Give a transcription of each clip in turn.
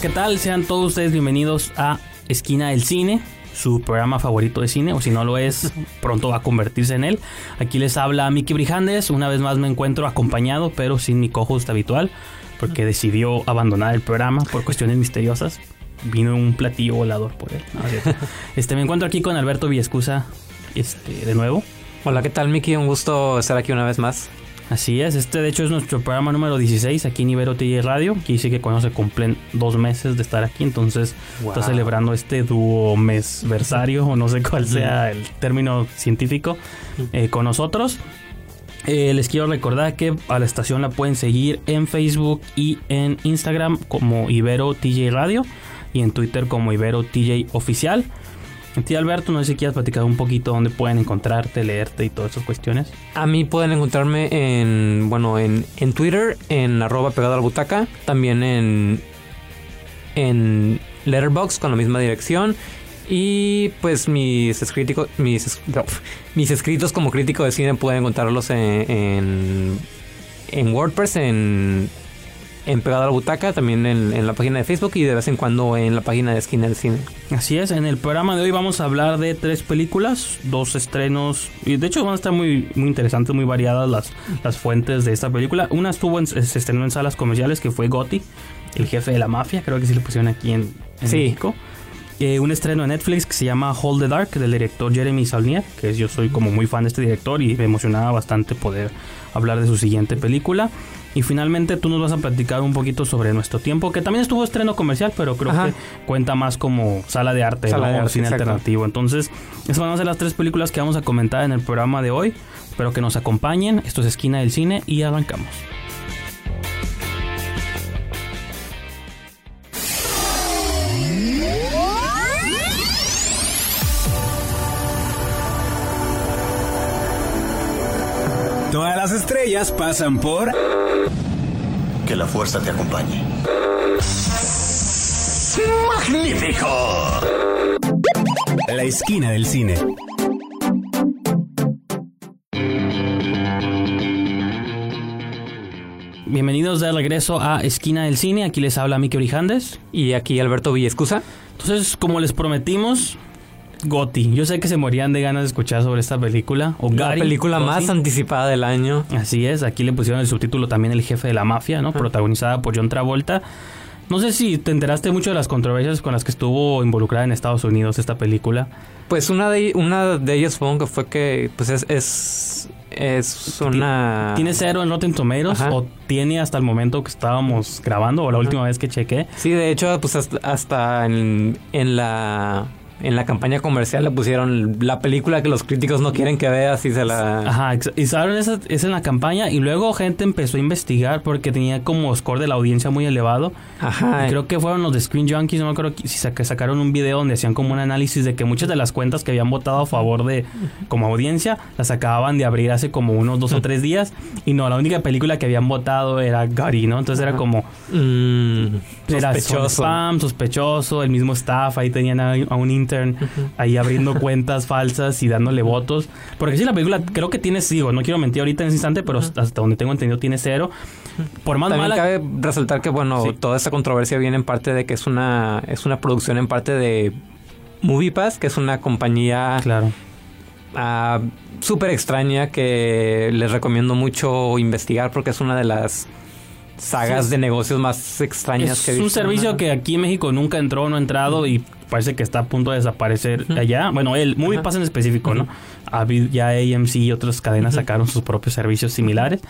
¿Qué tal? Sean todos ustedes bienvenidos a Esquina del Cine, su programa favorito de cine, o si no lo es, pronto va a convertirse en él. Aquí les habla Miki Brijandes, una vez más me encuentro acompañado, pero sin mi co-host habitual, porque decidió abandonar el programa por cuestiones misteriosas. Vino un platillo volador por él. No, este, me encuentro aquí con Alberto Villescusa, este, de nuevo. Hola, ¿qué tal, Miki? Un gusto estar aquí una vez más. Así es, este de hecho es nuestro programa número 16 aquí en Ibero TJ Radio. Aquí sí que cuando se cumplen dos meses de estar aquí, entonces Wow. está celebrando este dúo mesversario, o no sé cuál sea el término científico, eh, con nosotros. Eh, les quiero recordar que a la estación la pueden seguir en Facebook y en Instagram como Ibero TJ Radio y en Twitter como Ibero TJ Oficial. Ti, Alberto, no sé si quieres platicar un poquito dónde pueden encontrarte, leerte y todas esas cuestiones. A mí pueden encontrarme en, bueno, en, en Twitter, en arroba pegado a la butaca, también en, en Letterboxd con la misma dirección. Y pues mis escritos, mis, mis escritos como crítico de cine pueden encontrarlos en, en, en WordPress, en, en Pegado a la Butaca, también en, en la página de Facebook y de vez en cuando en la página de Esquina del Cine. Así es, en el programa de hoy vamos a hablar de tres películas, dos estrenos, y de hecho van a estar muy, muy interesantes, muy variadas las, las fuentes de esta película. Una estuvo en, se estrenó en salas comerciales, que fue Gotti, el jefe de la mafia, creo que sí lo pusieron aquí en, en Sí. México. Eh, un estreno en Netflix que se llama Hold the Dark, del director Jeremy Saulnier, que es- yo soy como muy fan de este director y me emocionaba bastante poder hablar de su siguiente película. Y finalmente tú nos vas a platicar un poquito sobre Nuestro Tiempo, que también estuvo estreno comercial, pero creo Ajá. que cuenta más como sala de arte, Sala ¿no? de o cine exacto. alternativo. Entonces, esas van a ser las tres películas que vamos a comentar en el programa de hoy. Espero que nos acompañen. Esto es Esquina del Cine y arrancamos. Las estrellas pasan por Que la fuerza te acompañe. ¡Magnífico! La Esquina del Cine. Bienvenidos de regreso a Esquina del Cine. Aquí les habla Miki Orijandes. Y aquí Alberto Villescusa. Entonces, como les prometimos, Gotti. Yo sé que se morían de ganas de escuchar sobre esta película. O La Gary, película Gotti. más anticipada del año. Así es, aquí le pusieron el subtítulo también El jefe de la mafia, ¿no? Protagonizada por John Travolta. No sé si te enteraste mucho de las controversias con las que estuvo involucrada en Estados Unidos esta película. Pues una de, una de ellas supongo que fue que pues es, es, es una... ¿Tiene cero en Rotten Tomatoes Ajá. o tiene hasta el momento que estábamos grabando o la última vez que chequé? Sí, de hecho, pues hasta, hasta en, en la... En la campaña comercial le pusieron la película que los críticos no quieren que veas y se la... Ajá, y saben esa es en la campaña y luego gente empezó a investigar porque tenía como score de la audiencia muy elevado. Ajá. Y creo que fueron los de Screen Junkies, no me acuerdo si saca- sacaron un video donde hacían como un análisis de que muchas de las cuentas que habían votado a favor de como audiencia las acababan de abrir hace como unos dos o tres días y no, la única película que habían votado era Gary, ¿no? Entonces era como Mm, era sospechoso. spam, sospechoso, el mismo staff, ahí tenían a, a un intern ahí abriendo cuentas falsas y dándole votos. Porque sí, la película creo que tiene, sigo, no quiero mentir ahorita en ese instante, pero hasta donde tengo entendido tiene cero. Por más También mala... cabe resaltar que, bueno, Sí. toda esta controversia viene en parte de que es una, es una producción en parte de MoviePass, que es una compañía Claro. ah, súper extraña que les recomiendo mucho investigar porque es una de las sagas Sí. de negocios más extrañas Es que he un visto. servicio Ajá. que aquí en México nunca entró, no ha entrado y parece que está a punto de desaparecer allá. Bueno, el Movie Pass en específico, ¿no? Ya AMC y otras cadenas sacaron sus propios servicios similares.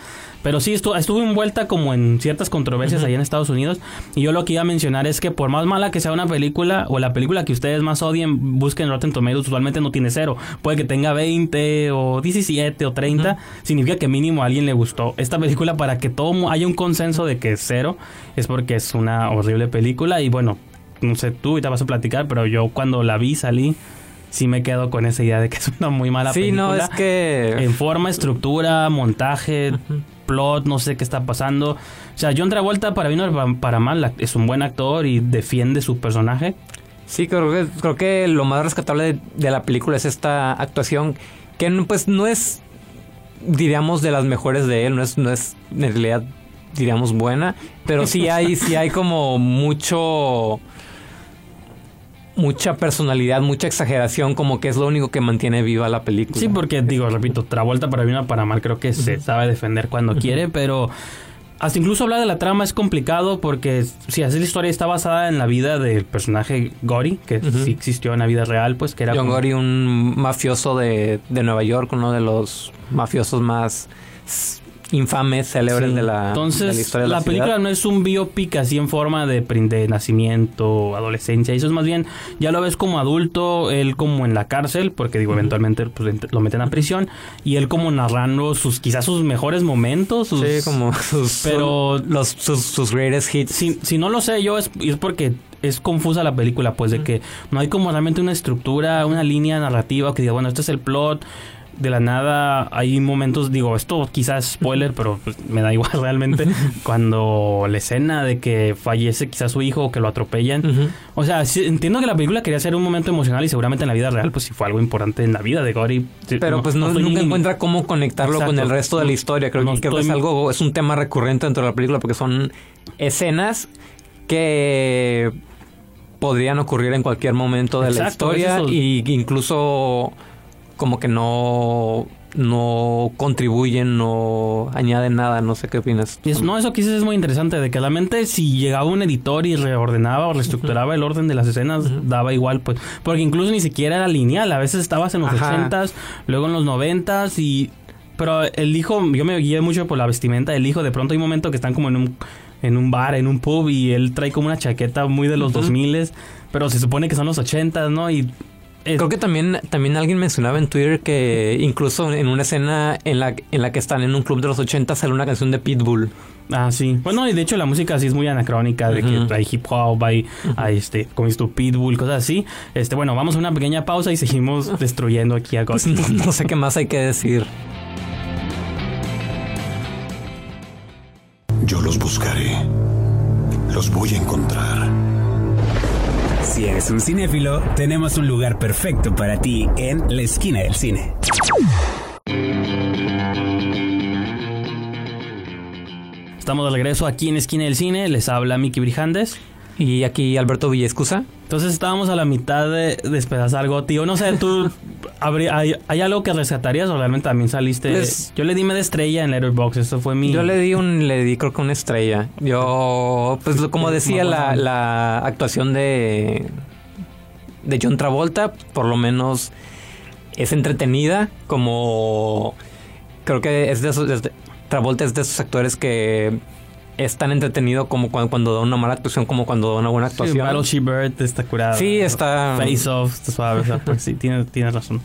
Pero sí, estuvo, estuvo envuelta como en ciertas controversias allá en Estados Unidos. Y yo lo que iba a mencionar es que por más mala que sea una película, o la película que ustedes más odien, busquen Rotten Tomatoes, usualmente no tiene cero. Puede que tenga 20 o 17 o 30. Significa que mínimo a alguien le gustó. Esta película, para que todo haya un consenso de que es cero, es porque es una horrible película. Y bueno, no sé tú y te vas a platicar, pero yo cuando la vi salí, sí me quedo con esa idea de que es una muy mala Sí, película. no, es que... En forma, estructura, montaje, plot, no sé qué está pasando. O sea, John Travolta, para bien o para- para mal, es un buen actor y defiende su personaje. Sí, creo que, creo que lo más rescatable de, de la película es esta actuación que no- pues no es, diríamos, de las mejores de él, no es, no es en realidad, diríamos, buena, pero sí hay, sí hay como mucho, mucha personalidad, mucha exageración, como que es lo único que mantiene viva la película. Sí, porque digo, repito, Travolta para bien o para mal creo que se sabe defender cuando quiere, pero hasta incluso hablar de la trama es complicado porque si así la historia está basada en la vida del personaje Gory, que sí existió en la vida real, pues que era John como- Gory, un mafioso de, de Nueva York, uno de los mafiosos más infames, célebres Sí. de la, Entonces, de la historia de la, la, película ciudad. no es un biopic así en forma de, de nacimiento, adolescencia. Eso es más bien, ya lo ves como adulto, él como en la cárcel, porque digo, eventualmente pues, lo meten a prisión, y él como narrando sus, quizás sus mejores momentos. Sus, Sí, como sus, Pero- los, sus, sus greatest hits. Si, si no lo sé yo, es, es porque es confusa la película, pues de que no hay como realmente una estructura, una línea narrativa que diga, bueno, este es el plot. De la nada hay momentos, digo, esto quizás spoiler, pero pues, me da igual realmente. cuando la escena de que fallece quizás su hijo o que lo atropellan. O sea, sí, entiendo que la película quería ser un momento emocional y seguramente en la vida real, pues sí fue algo importante en la vida de Gory. Pero pues no, nunca encuentra cómo conectarlo con el resto de la historia. Creo, No que- es algo, es un tema recurrente dentro de la película porque son escenas que podrían ocurrir en cualquier momento de la historia es y incluso como que no no contribuyen, no añaden nada, no sé qué opinas. No, eso quizás es muy interesante, de que realmente si llegaba un editor y reordenaba o reestructuraba el orden de las escenas, daba igual, pues. Porque incluso ni siquiera era lineal, a veces estabas en los Ajá. ochentas, luego en los noventas y... Pero el hijo, yo me guié mucho por la vestimenta del hijo, de pronto hay un momento que están como en un, en un bar, en un pub y él trae como una chaqueta muy de los dos miles, pero se supone que son los ochentas, ¿no? Y... Creo que también, también alguien mencionaba en Twitter que incluso en una escena en la, en la que están en un club de los 80 sale una canción de Pitbull. Ah, sí. Bueno, y de hecho la música sí es muy anacrónica, de que hay hip hop, hay, hay, este, como tú, pitbull, cosas así. Este, bueno, vamos a una pequeña pausa y seguimos destruyendo aquí a Pues no, no sé qué más hay que decir. Yo los buscaré. Los voy a encontrar. Si eres un cinéfilo, tenemos un lugar perfecto para ti en la esquina del cine. Estamos de regreso aquí en Esquina del Cine, les habla Miki Brijandes. Y aquí Alberto Villescusa. Entonces estábamos a la mitad de despedazar Gotti. No sé, tú, habría- hay, hay algo que rescatarías o realmente también saliste? Pues- yo le di media estrella en Letterboxd, eso fue mi... Yo le di un, le di creo que una estrella. Yo, pues como decía, la, la actuación de, de John Travolta, por lo menos es entretenida, como creo que es de esos, es de- Travolta es de esos actores que es tan entretenido como cuando, cuando da una mala actuación como cuando da una buena Sí, actuación. Battleship Bird está curada. Sí, está- Face Off, está suave. o sea, pues sí, tienes, tienes razón.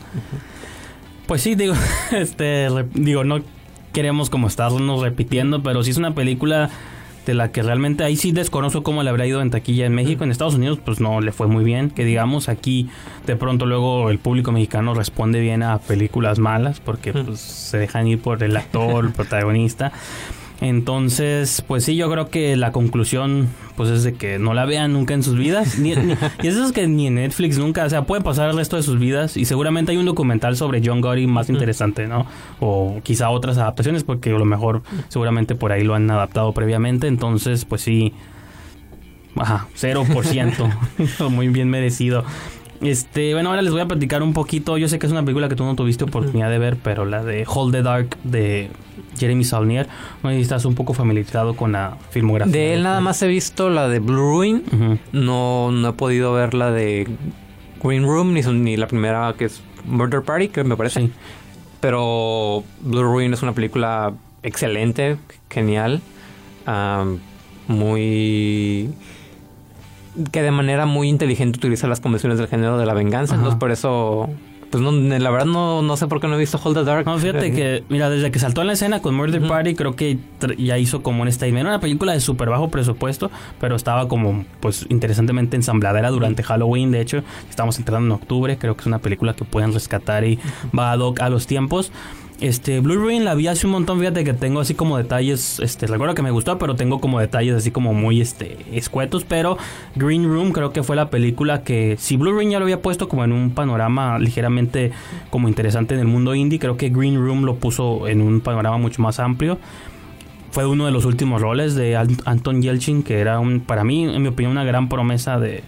Pues sí, digo, este, re- digo, no queremos como estarnos repitiendo, pero sí es una película de la que realmente ahí sí desconozco cómo le habrá ido en taquilla en México. En Estados Unidos, pues no le fue muy bien. Que digamos, aquí de pronto luego el público mexicano responde bien a películas malas porque pues, se dejan ir por el actor, el protagonista. Entonces, pues sí, yo creo que la conclusión, pues es de que no la vean nunca en sus vidas. Ni- ni- y eso es que ni en Netflix nunca, o sea, puede pasar el resto de sus vidas. Y seguramente hay un documental sobre John Gotti más interesante, ¿no? O quizá otras adaptaciones, porque a lo mejor seguramente por ahí lo han adaptado previamente. Entonces, pues sí, ajá, 0%. Muy bien merecido. Este, bueno, ahora les voy a platicar un poquito. Yo sé que es una película que tú no tuviste oportunidad de ver, pero la de Hold the Dark de Jeremy Saulnier. No sé si estás un poco familiarizado con la filmografía. De él nada más he visto la de Blue Ruin. No, no he podido ver la de Green Room ni, ni la primera que es Murder Party, que me parece. Sí. Pero Blue Ruin es una película excelente, genial, muy que de manera muy inteligente utiliza las convenciones del género de la venganza. Ajá. Entonces por eso, pues no, la verdad no, no sé por qué no he visto Hold the Dark. No, fíjate que, mira, desde que saltó en la escena con Murder Party, creo que ya hizo como un statement. Era una película de súper bajo presupuesto, pero estaba como, pues, interesantemente ensambladera durante Halloween. De hecho, estamos entrando en octubre. Creo que es una película que pueden rescatar y va ad hoc a los tiempos. Este, Blue Ruin la vi hace un montón, fíjate que tengo así como detalles, este, recuerdo que me gustó, pero tengo como detalles así como muy, este, escuetos, pero Green Room creo que fue la película que, si Blue Ruin ya lo había puesto como en un panorama ligeramente como interesante en el mundo indie, creo que Green Room lo puso en un panorama mucho más amplio. Fue uno de los últimos roles de Ant- Anton Yelchin, que era un, para mí, en mi opinión, una gran promesa de,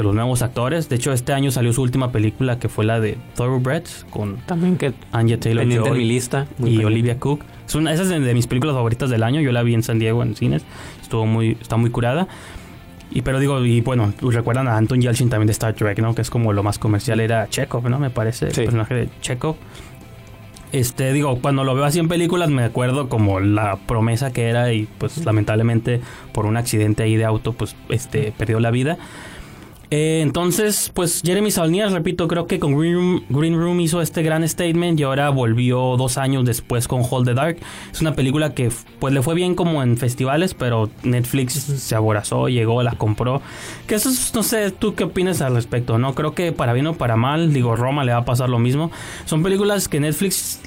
de los nuevos actores. De hecho, este año salió su última película, que fue la de Thoroughbreds, con También que Anya Taylor en mi Joy lista. Y pendiente. Olivia Cook. Es una, esa es de, de mis películas favoritas del año. Yo la vi en San Diego en cines. Estuvo muy, está muy curada. Y pero digo, y bueno, recuerdan a Anton Yelchin también de Star Trek, ¿no? Que es como lo más comercial era Chekhov, ¿no? Me parece, Sí. el personaje de Chekhov. Este, digo, cuando lo veo así en películas me acuerdo como la promesa que era y pues lamentablemente por un accidente ahí de auto pues este perdió la vida. Eh, entonces, pues Jeremy Saulnier, repito, creo que con Green Room, Green Room hizo este gran statement y ahora volvió dos años después con Hold the Dark. Es una película que pues le fue bien como en festivales, pero Netflix se aborazó, llegó, la compró. Que eso es, no sé, tú qué opinas al respecto, ¿no? Creo que para bien o para mal, digo, Roma le va a pasar lo mismo. Son películas que Netflix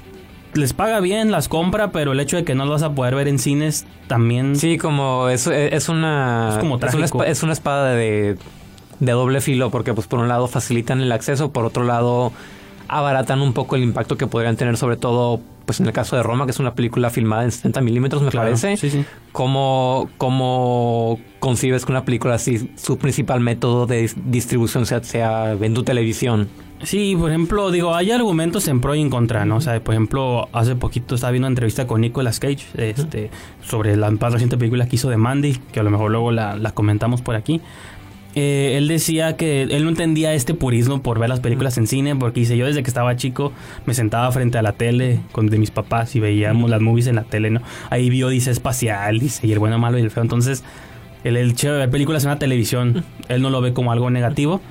les paga bien, las compra, pero el hecho de que no las vas a poder ver en cines también... Sí, como es, es una Es como una, trágico. espa- es una espada de, de doble filo porque pues por un lado facilitan el acceso, por otro lado abaratan un poco el impacto que podrían tener sobre todo pues en el caso de Roma que es una película filmada en 70 milímetros me Claro, parece. sí, sí. ¿Cómo, ¿Cómo concibes que una película así su principal método de dis- distribución sea, sea en tu televisión? Sí, por ejemplo, digo, hay argumentos en pro y en contra, ¿no? O sea, por ejemplo, hace poquito estaba viendo una entrevista con Nicolas Cage este, sobre la más reciente película que hizo de Mandy, que a lo mejor luego la, la comentamos por aquí. Eh, él decía que él no entendía este purismo por ver las películas en cine, porque dice, yo desde que estaba chico me sentaba frente a la tele con de mis papás y veíamos las movies en la tele, ¿no? Ahí vio, dice, espacial, dice, y el bueno, malo y el feo. Entonces, el, el hecho de ver películas en la televisión, él no lo ve como algo negativo.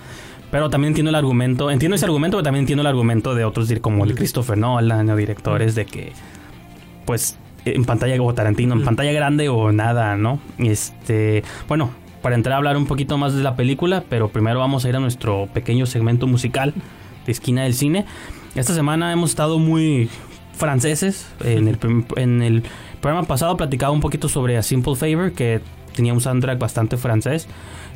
Pero también entiendo el argumento, entiendo ese argumento, pero también entiendo el argumento de otros, como el Christopher Nolan o directores de que, pues, en pantalla o Tarantino, en pantalla grande o nada, ¿no? Este, bueno, para entrar a hablar un poquito más de la película, pero primero vamos a ir a nuestro pequeño segmento musical de Esquina del Cine. Esta semana hemos estado muy franceses. En el, en el programa pasado platicaba un poquito sobre A Simple Favor, que tenía un soundtrack bastante francés.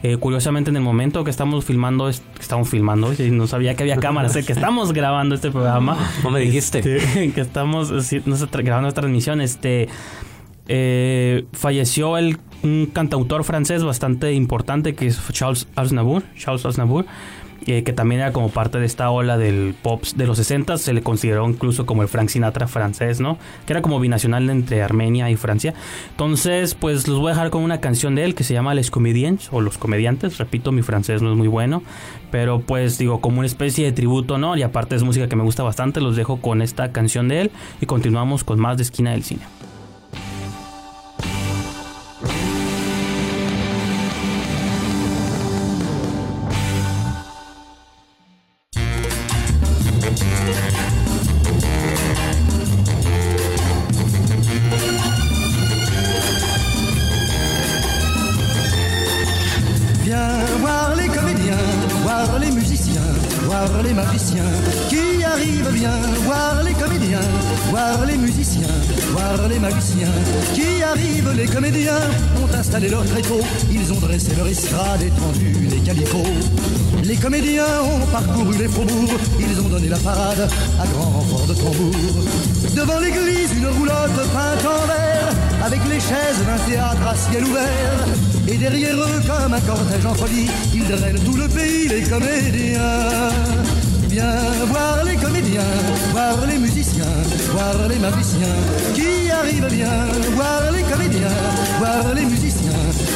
Eh, curiosamente, en el momento que estamos filmando, es- estamos filmando, y no sabía que había cámaras, que estamos grabando este programa. No me dijiste. Este, que estamos grabando esta transmisión. Este eh, falleció el un cantautor francés bastante importante que es Charles Aznavour, Charles Aznavour, eh, que también era como parte de esta ola del pop de los 60 se le consideró incluso como el Frank Sinatra francés, ¿no? Que era como binacional entre Armenia y Francia. Entonces, pues los voy a dejar con una canción de él que se llama Les Comédiens o Los Comediantes. Repito, mi francés no es muy bueno, pero pues digo, como una especie de tributo, ¿no? Y aparte es música que me gusta bastante, los dejo con esta canción de él y continuamos con más de Esquina del Cine. Devant l'église, une roulotte peinte en vert, avec les chaises d'un théâtre à ciel ouvert. Et derrière eux, comme un cortège en folie, ils drainent tout le pays, les comédiens. Viens voir les comédiens, voir les musiciens, voir les magiciens qui arrivent bien? Voir les comédiens, voir les musiciens,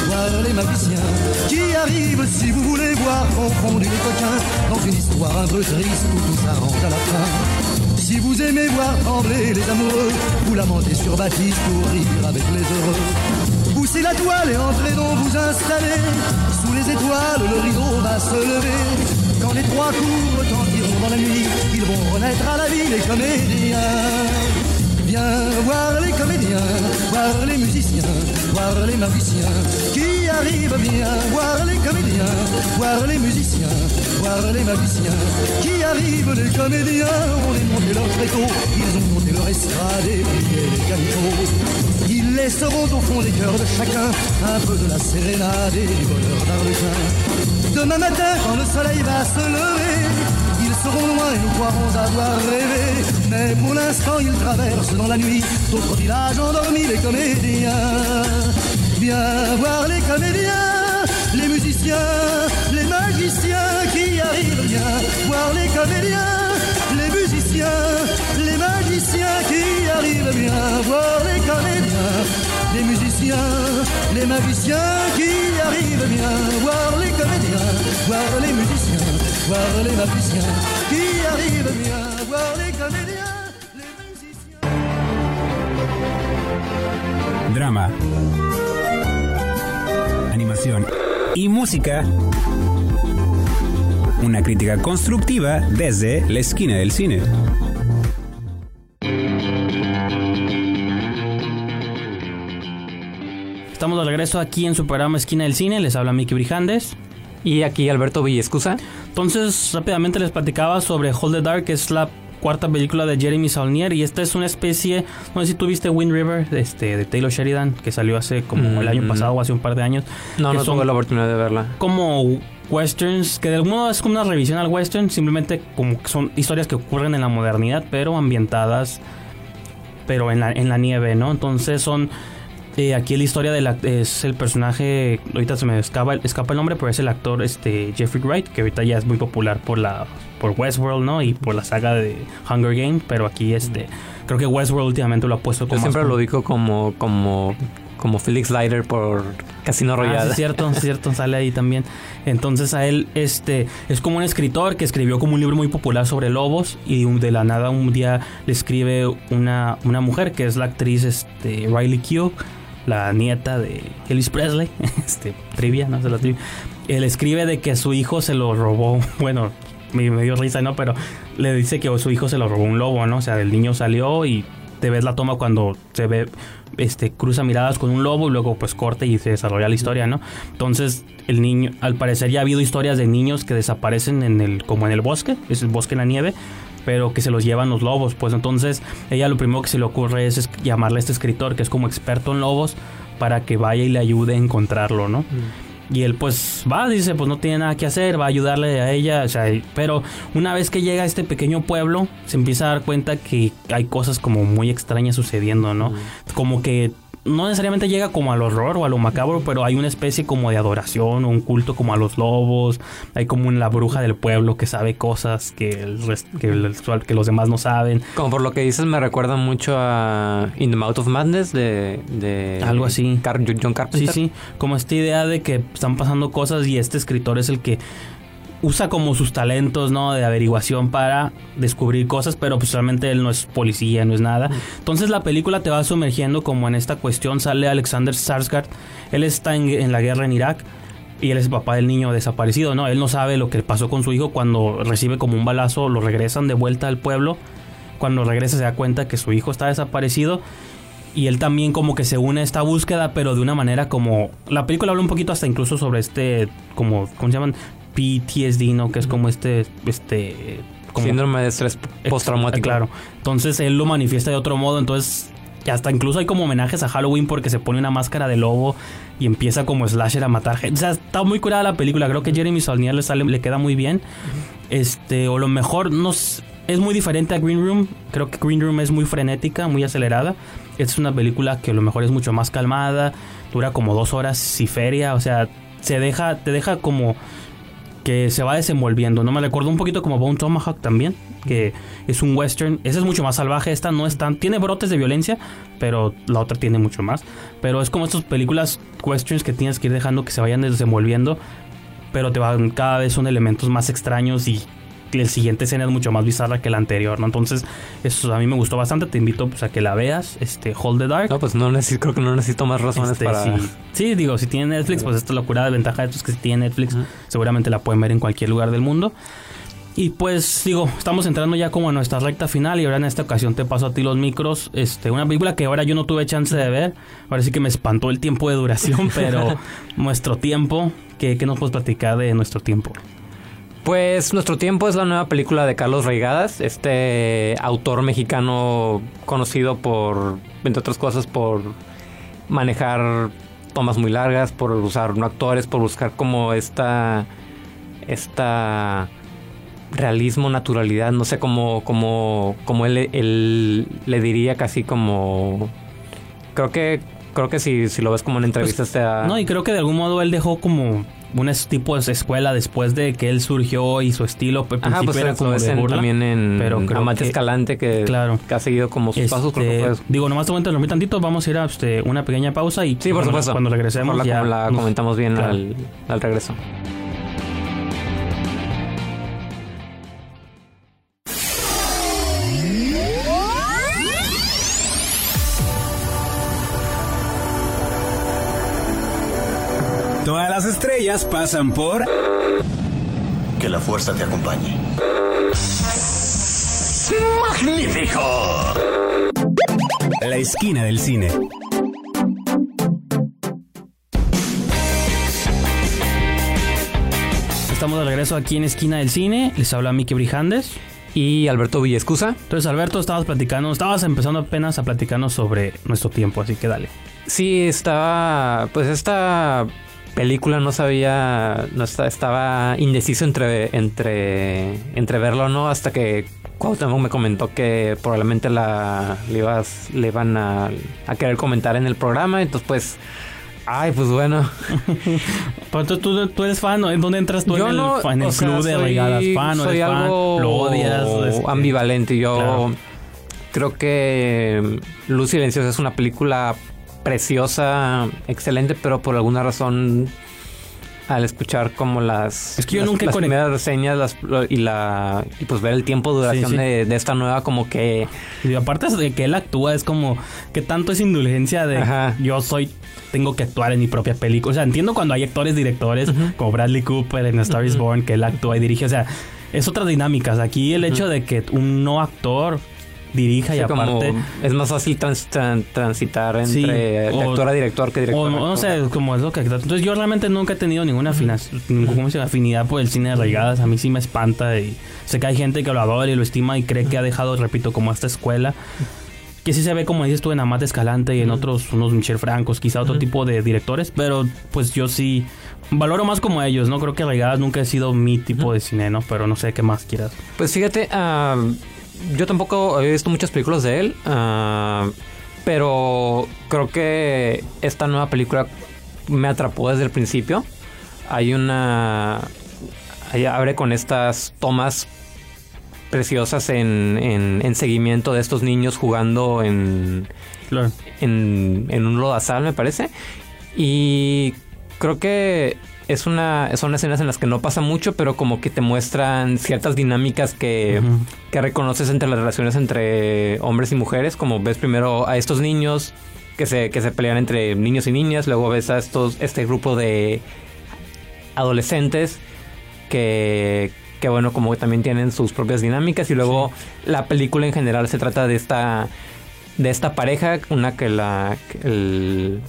voir les magiciens qui arrivent si vous voulez voir confondre les coquins dans une histoire un peu triste où tout s'arrange à la fin? Si vous aimez voir trembler les amoureux, vous lamentez sur Baptiste pour rire avec les heureux. Poussez la toile et entrez donc vous installer. Sous les étoiles, le rideau va se lever. Quand les trois coups retentiront dans la nuit, ils vont renaître à la vie les comédiens. Viens voir les comédiens, voir les musiciens, voir les magiciens qui arrivent bien. Voir les comédiens, voir les musiciens, voir les magiciens qui arrivent. Les comédiens ont démonté leur tréteau, ils ont monté leur estrade et plié les calicots. Ils laisseront au fond des cœurs de chacun un peu de la sérénade et du bonheur d'Arlequin. Demain matin, quand le soleil va se lever, ils seront loin et nous croirons avoir rêvé. Mais pour l'instant, ils traversent dans la nuit d'autres villages endormis, les comédiens. Viens voir les comédiens, les musiciens, les Voir les comédiens, les musiciens, les magiciens qui arrivent bien. Voir les comédiens, les musiciens, les magiciens qui arrivent bien. Voir les comédiens, voir les musiciens, voir les magiciens qui arrivent bien. Voir les comédiens, les musiciens. Drama, animación y música. Una crítica constructiva desde la esquina del cine. Estamos de regreso aquí en su programa Esquina del Cine. Les habla Miki Brijandes. Y aquí Alberto Villescusa. Entonces, rápidamente les platicaba sobre Hold the Dark, que es la cuarta película de Jeremy Saulnier. Y esta es una especie. No sé si tú viste Wind River este, de Taylor Sheridan, que salió hace como el año Mm. pasado o hace un par de años. No, no tuve la oportunidad de verla. como westerns, que de algún modo es como una revisión al western, simplemente como que son historias que ocurren en la modernidad, pero ambientadas, pero en la, en la nieve, ¿no? Entonces son, eh, aquí la historia de la, es el personaje, ahorita se me escapa, escapa el nombre, pero es el actor este Jeffrey Wright, que ahorita ya es muy popular por la por Westworld, ¿no? Y por la saga de Hunger Games, pero aquí este, creo que Westworld últimamente lo ha puesto Yo como... siempre más- lo ubico como, como, como Felix Leiter por Casino Ah, sí, Royale. es cierto, sí, es cierto, sale ahí también. Entonces a él, este, es como un escritor que escribió como un libro muy popular sobre lobos y de la nada un día le escribe una, una mujer que es la actriz, este, Riley Keough, la nieta de Elvis Presley, este, trivia, no sé la trivia. Él escribe de que su hijo se lo robó, bueno, me, dio risa, ¿no? Pero le dice que su hijo se lo robó un lobo, ¿no? O sea, el niño salió y te ves la toma cuando se ve, este, cruza miradas con un lobo y luego pues corta y se desarrolla la historia, ¿no? Entonces, el niño, al parecer ya ha habido historias de niños que desaparecen en el, como en el bosque, es el bosque en la nieve, pero que se los llevan los lobos, pues entonces ella lo primero que se le ocurre es, es llamarle a este escritor que es como experto en lobos para que vaya y le ayude a encontrarlo, ¿no? Y él pues va, dice, pues no tiene nada que hacer, va a ayudarle a ella, o sea, pero una vez que llega a este pequeño pueblo, se empieza a dar cuenta que hay cosas como muy extrañas sucediendo, ¿no? Como que no necesariamente llega como al horror o a lo macabro, pero hay una especie como de adoración o un culto como a los lobos, hay como una bruja del pueblo que sabe cosas que, el rest- que, el- que los demás no saben. Como por lo que dices, me recuerda mucho a In the Mouth of Madness de, de Algo así. Car- John Sí, Carpenter. sí, como esta idea de que están pasando cosas y este escritor es el que usa como sus talentos, ¿no? De averiguación para descubrir cosas, pero pues realmente él no es policía, no es nada. Entonces la película te va sumergiendo como en esta cuestión. Sale Alexander Sarsgaard, él está en, en la guerra en Irak y él es el papá del niño desaparecido, ¿no? Él no sabe lo que pasó con su hijo cuando recibe como un balazo, lo regresan de vuelta al pueblo. Cuando regresa se da cuenta que su hijo está desaparecido y él también como que se une a esta búsqueda, pero de una manera como... La película habla un poquito hasta incluso sobre este, como, ¿cómo se llaman? PTSD, ¿no? Que es como este, este... Como, Síndrome de estrés postraumático. Claro. Entonces él lo manifiesta de otro modo, entonces... hasta incluso hay como homenajes a Halloween porque se pone una máscara de lobo y empieza como slasher a matar gente. O sea, está muy curada la película. Creo que Jeremy Saulnier le, sale, le queda muy bien. Este, o lo mejor, no es muy diferente a Green Room. Creo que Green Room es muy frenética, muy acelerada. Esta es una película que a lo mejor es mucho más calmada, dura como dos horas y feria, o sea, se deja, te deja como que se va desenvolviendo. No me recuerdo un poquito como Bone Tomahawk también, que es un western. Esa es mucho más salvaje. Esta no es tan. Tiene brotes de violencia, pero la otra tiene mucho más. Pero es como estas películas westerns que tienes que ir dejando que se vayan desenvolviendo, pero te van cada vez son elementos más extraños y el siguiente escena es mucho más bizarra que la anterior, ¿no? Entonces, eso a mí me gustó bastante. Te invito pues, a que la veas, este, Hold the Dark. No, pues no necesito, creo que no necesito más razones Este, para... sí. Sí, digo, si tiene Netflix, pues esta locura de ventaja de esto es que si tiene Netflix, seguramente la pueden ver en cualquier lugar del mundo. Y pues digo, estamos entrando ya como a nuestra recta final y ahora en esta ocasión te paso a ti los micros. Este, una película que ahora yo no tuve chance de ver. Ahora sí que me espantó el tiempo de duración, pero nuestro tiempo, ¿qué, qué nos puedes platicar de nuestro tiempo? Pues Nuestro Tiempo es la nueva película de Carlos Reigadas, este autor mexicano conocido por, entre otras cosas, por manejar tomas muy largas, por usar no actores, por buscar como esta, esta realismo, naturalidad, no sé cómo, cómo, cómo él, él le diría casi como, creo que, creo que si, si lo ves como en entrevistas te da- Pues, No, y creo que de algún modo él dejó como un tipo de escuela después de que él surgió y su estilo al Ajá, pues era como de burla. también en pero creo Amante que- Escalante que, Claro. que ha seguido como sus pasos, creo que fue eso. digo, nomás te a interrumpir tantito, vamos a ir a este, una pequeña pausa y Sí, por cuando- supuesto. cuando regresemos la, ya la nos- comentamos bien Claro. al, al regreso. Las estrellas pasan por... Que la fuerza te acompañe. La esquina del cine. Estamos de regreso aquí en Esquina del Cine. Les habla Miki Brijandes. Y Alberto Villescusa. Entonces, Alberto, estabas platicando, estabas empezando apenas a platicarnos sobre nuestro tiempo, así que dale. Sí, estaba. Pues esta película no sabía. No esta- estaba indeciso entre, entre, entre verla o no. Hasta que Cuauhtémoc me comentó que probablemente la le, ibas, le iban a, a querer comentar en el programa. Entonces, pues. Ay, pues bueno. Pero tú, tú, tú eres fan, ¿no? ¿En dónde entras tú Yo en el, no, en el sea, de soy- regadas? ¿Fan o soy eres fan? algo ¿Lo odias? Este, ambivalente. Yo Claro. creo que Luz Silenciosa es una película preciosa, excelente, pero por alguna razón al escuchar como las, Es que yo las, nunca las primeras reseñas las- y la y pues ver el tiempo de duración Sí, sí. De, de esta nueva como que Y aparte de que él actúa, es como que tanto es indulgencia de Ajá. yo soy, tengo que actuar en mi propia película. O sea, entiendo cuando hay actores directores como Bradley Cooper en A Star is Born, que él actúa y dirige. O sea, es otras dinámicas. Aquí el hecho de que un no actor dirija y sí, como aparte. es más fácil trans- tran- transitar Sí, entre de o- actor a director que director O no, sé, como es lo que... Entonces yo realmente nunca he tenido ninguna afinidad por el cine de arraigadas. A mí sí me espanta y sé que hay gente que lo adora y lo estima y cree que ha dejado, repito, como esta escuela. Que sí se ve, como dices tú, en Amate Escalante y en otros, unos Michel Francos, quizá otro tipo de directores. Pero pues yo sí valoro más como ellos, ¿no? Creo que arraigadas nunca ha sido mi tipo de cine, ¿no? Pero no sé qué más quieras. Pues fíjate, ah, yo tampoco he visto muchas películas de él, ah, pero creo que esta nueva película me atrapó desde el principio. Hay una... ahí abre con estas tomas preciosas en, en, en seguimiento de estos niños jugando en, Claro. en, en un lodazal, me parece. Y creo que es una, son escenas en las que no pasa mucho, pero como que te muestran ciertas dinámicas que, que reconoces entre las relaciones entre hombres y mujeres. Como ves primero a estos niños que se, que se pelean entre niños y niñas, luego ves a estos, este grupo de adolescentes que, que bueno, como que también tienen sus propias dinámicas y luego la película en general se trata de esta de esta pareja, una que la el,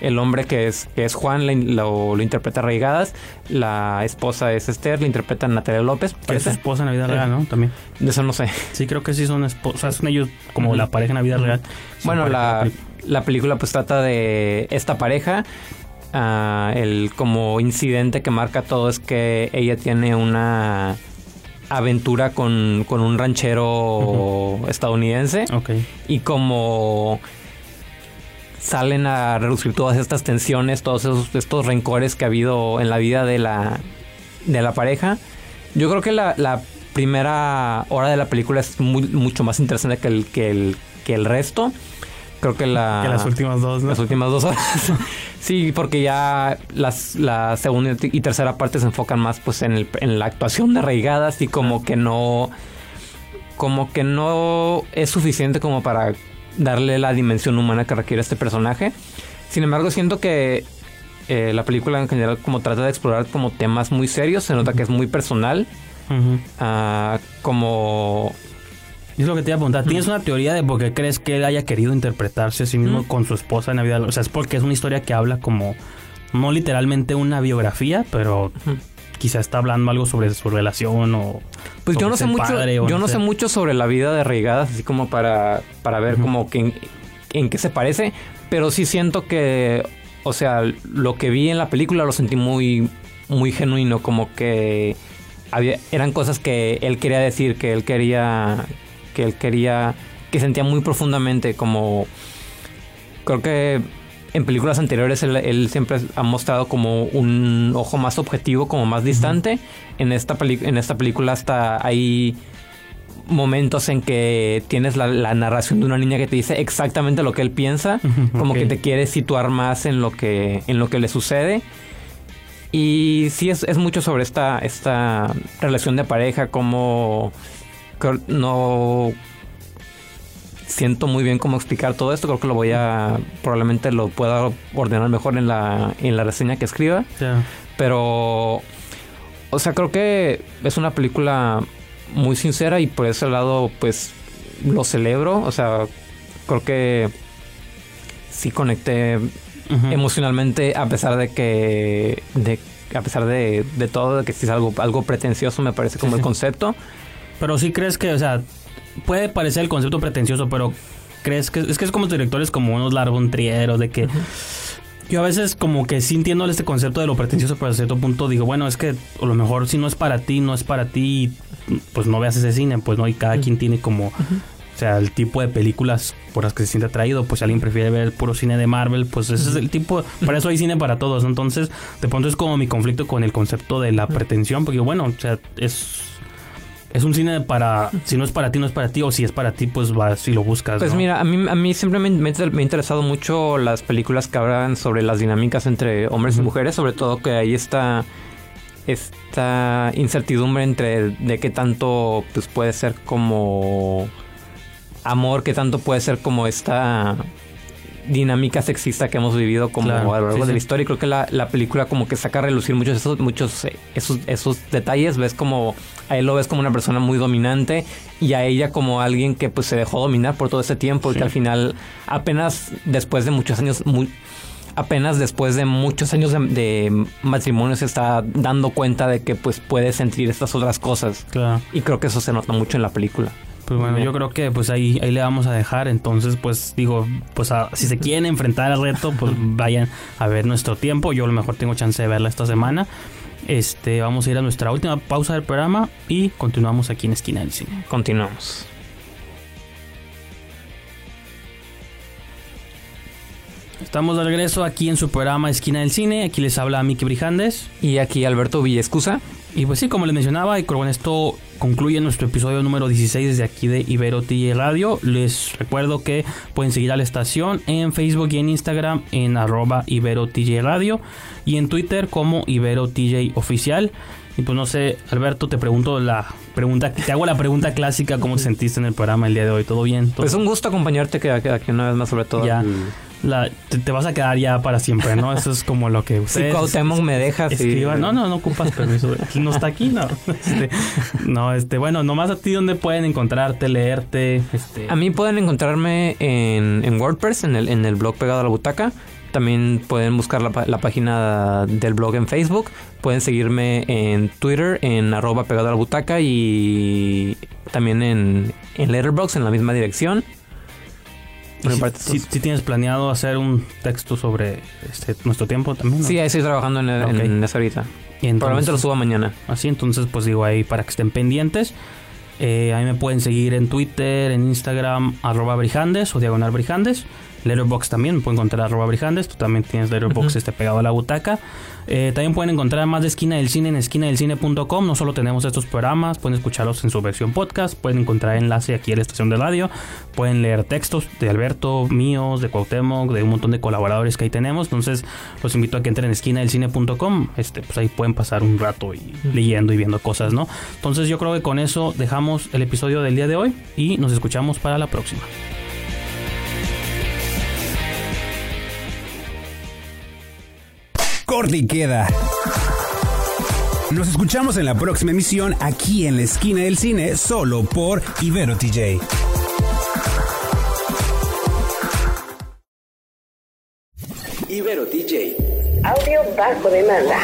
el hombre que es que es Juan lo, lo interpreta Reigadas, la esposa es Esther, la interpreta Natalia López, Que es su esposa en la vida real, ¿no? También. De eso no sé. Sí, creo que sí son esposas. Son ellos como la pareja en la vida real. Son Bueno, la, película. la película pues trata de esta pareja. Ah, el como incidente que marca todo es que ella tiene una aventura con, con un ranchero estadounidense Ok. y como salen a reducir todas estas tensiones, todos esos, estos rencores que ha habido en la vida de la de la pareja. Yo creo que la, la primera hora de la película es muy- mucho más interesante que el, que el, que el resto. Creo que la... Que las últimas dos, ¿no? Las últimas dos horas. sí, porque ya las, la segunda y tercera parte se enfocan más pues en, el- en la actuación de arraigadas y como que no... Como que no es suficiente como para darle la dimensión humana que requiere este personaje. Sin embargo, siento que eh, la película en general como trata de explorar como temas muy serios. Se nota que es muy personal. Ah, como es lo que te iba a preguntar. ¿Tienes una teoría de por qué crees que él haya querido interpretarse a sí mismo con su esposa en la vida? O sea, es porque es una historia que habla como, no literalmente una biografía, pero quizá está hablando algo sobre su relación o... Pues yo no sé mucho, padre yo no sé. mucho sobre la vida de Reigadas, así como para, para ver como que en, en qué se parece, pero sí siento que, o sea, lo que vi en la película lo sentí muy, muy genuino, como que había, eran cosas que él quería decir, que él quería, que él quería, que sentía muy profundamente, como creo que en películas anteriores él, él siempre ha mostrado como un ojo más objetivo, como más distante. En esta en esta película hasta hay momentos en que tienes la, la narración de una niña que te dice exactamente lo que él piensa, como que te quiere situar más en lo que en lo que le sucede. Y sí es, es mucho sobre esta esta relación de pareja como no siento muy bien cómo explicar todo esto. Creo que lo voy a. Probablemente lo pueda ordenar mejor en la, en la reseña que escriba. Pero. O sea, creo que es una película muy sincera y por ese lado, pues lo celebro. O sea, creo que sí conecté emocionalmente a pesar de que. De, a pesar de, de todo, de que sí es algo, algo pretencioso, me parece como Sí, el sí. concepto. Pero sí crees que, o sea, puede parecer el concepto pretencioso, pero crees que es que es como directores como unos Larbon Triero de que yo a veces como que sí entiendo este concepto de lo pretencioso, pero a cierto punto digo, bueno, es que a lo mejor si no es para ti, no es para ti, pues no veas ese cine, pues no, y cada quien tiene como o sea, el tipo de películas por las que se siente atraído, pues si alguien prefiere ver puro cine de Marvel, pues ese es el tipo, para eso hay cine para todos. Entonces, de pronto es como mi conflicto con el concepto de la pretensión, porque bueno, o sea, es es un cine para si no es para ti, no es para ti, o si es para ti, pues vas si lo buscas. Pues ¿no? mira, a mí, a mí siempre me, me ha interesado mucho las películas que hablan sobre las dinámicas entre hombres y mujeres, sobre todo que ahí está esta incertidumbre entre de qué tanto pues puede ser como amor, qué tanto puede ser como esta dinámica sexista que hemos vivido como Claro, a lo largo sí, de la sí. historia. Y creo que la, la película como que saca a relucir muchos esos muchos eh, esos esos detalles. Ves como a él lo ves como una persona muy dominante y a ella como alguien que pues se dejó dominar por todo ese tiempo y que al final apenas después de muchos años muy apenas después de muchos años de, de matrimonio se está dando cuenta de que pues puede sentir estas otras cosas. Claro. y creo que eso se nota mucho en la película Pues bueno, yo creo que pues ahí, ahí le vamos a dejar. Entonces, pues digo, pues a- si se quieren enfrentar al reto, pues vayan a ver nuestro tiempo. Yo a lo mejor tengo chance de verla esta semana. Este, vamos a ir a nuestra última pausa del programa y continuamos aquí en Esquina del Cine. continuamos Estamos de regreso aquí en su programa Esquina del Cine. Aquí les habla Miki Brijandes. y aquí Alberto Villescusa Y pues sí, como les mencionaba, y con esto concluye nuestro episodio número 16 desde aquí de Ibero TJ Radio. Les recuerdo que pueden seguir a la estación en Facebook y en Instagram en arroba Ibero TJ Radio y en Twitter como Ibero TJ Oficial. Y pues no sé, Alberto, te pregunto la pregunta, te hago la pregunta clásica, ¿cómo te sentiste en el programa el día de hoy? ¿Todo bien? ¿Todo- pues un gusto acompañarte que que aquí una vez más sobre todo Ya. La- te, te vas a quedar ya para siempre, ¿no? Eso es como lo que si ustedes... Cuauhtémoc me deja sí. No, no, no ocupas permiso. No está aquí, no. Este, no, este, bueno, nomás a ti donde pueden encontrarte, leerte, este. A mí pueden encontrarme en, en WordPress, en el, en el blog pegado a la butaca. También pueden buscar la, la página del blog en Facebook. Pueden seguirme en Twitter, en arroba pegado a la butaca y también en, en Letterboxd, en la misma dirección. Si, parte, si- si tienes planeado hacer un texto sobre este, nuestro tiempo también. ¿no? sí, ahí estoy trabajando en, en Ok. eso ahorita. Y entonces- Probablemente lo suba mañana. Así, entonces, pues digo ahí para que estén pendientes. Eh, a mí me pueden seguir en Twitter, en Instagram, arroba brijandes o diagonal brijandes. Letterbox también, pueden encontrar arroba Brijandes, tú también tienes Letterbox este pegado a la butaca. Eh, también pueden encontrar más de Esquina del Cine en esquinadelcine.com. No solo tenemos estos programas, pueden escucharlos en su versión podcast, pueden encontrar enlace aquí en la estación de radio, pueden leer textos de Alberto, míos, de Cuauhtémoc, de un montón de colaboradores que ahí tenemos. Entonces, los invito a que entren en esquinadelcine.com. Este, pues ahí pueden pasar un rato y leyendo y viendo cosas, ¿no? Entonces, yo creo que con eso dejamos el episodio del día de hoy y nos escuchamos para la próxima. Corte y queda. Nos escuchamos en la próxima emisión aquí en la esquina del cine, solo por Ibero TJ. Ibero DJ. Audio bajo demanda.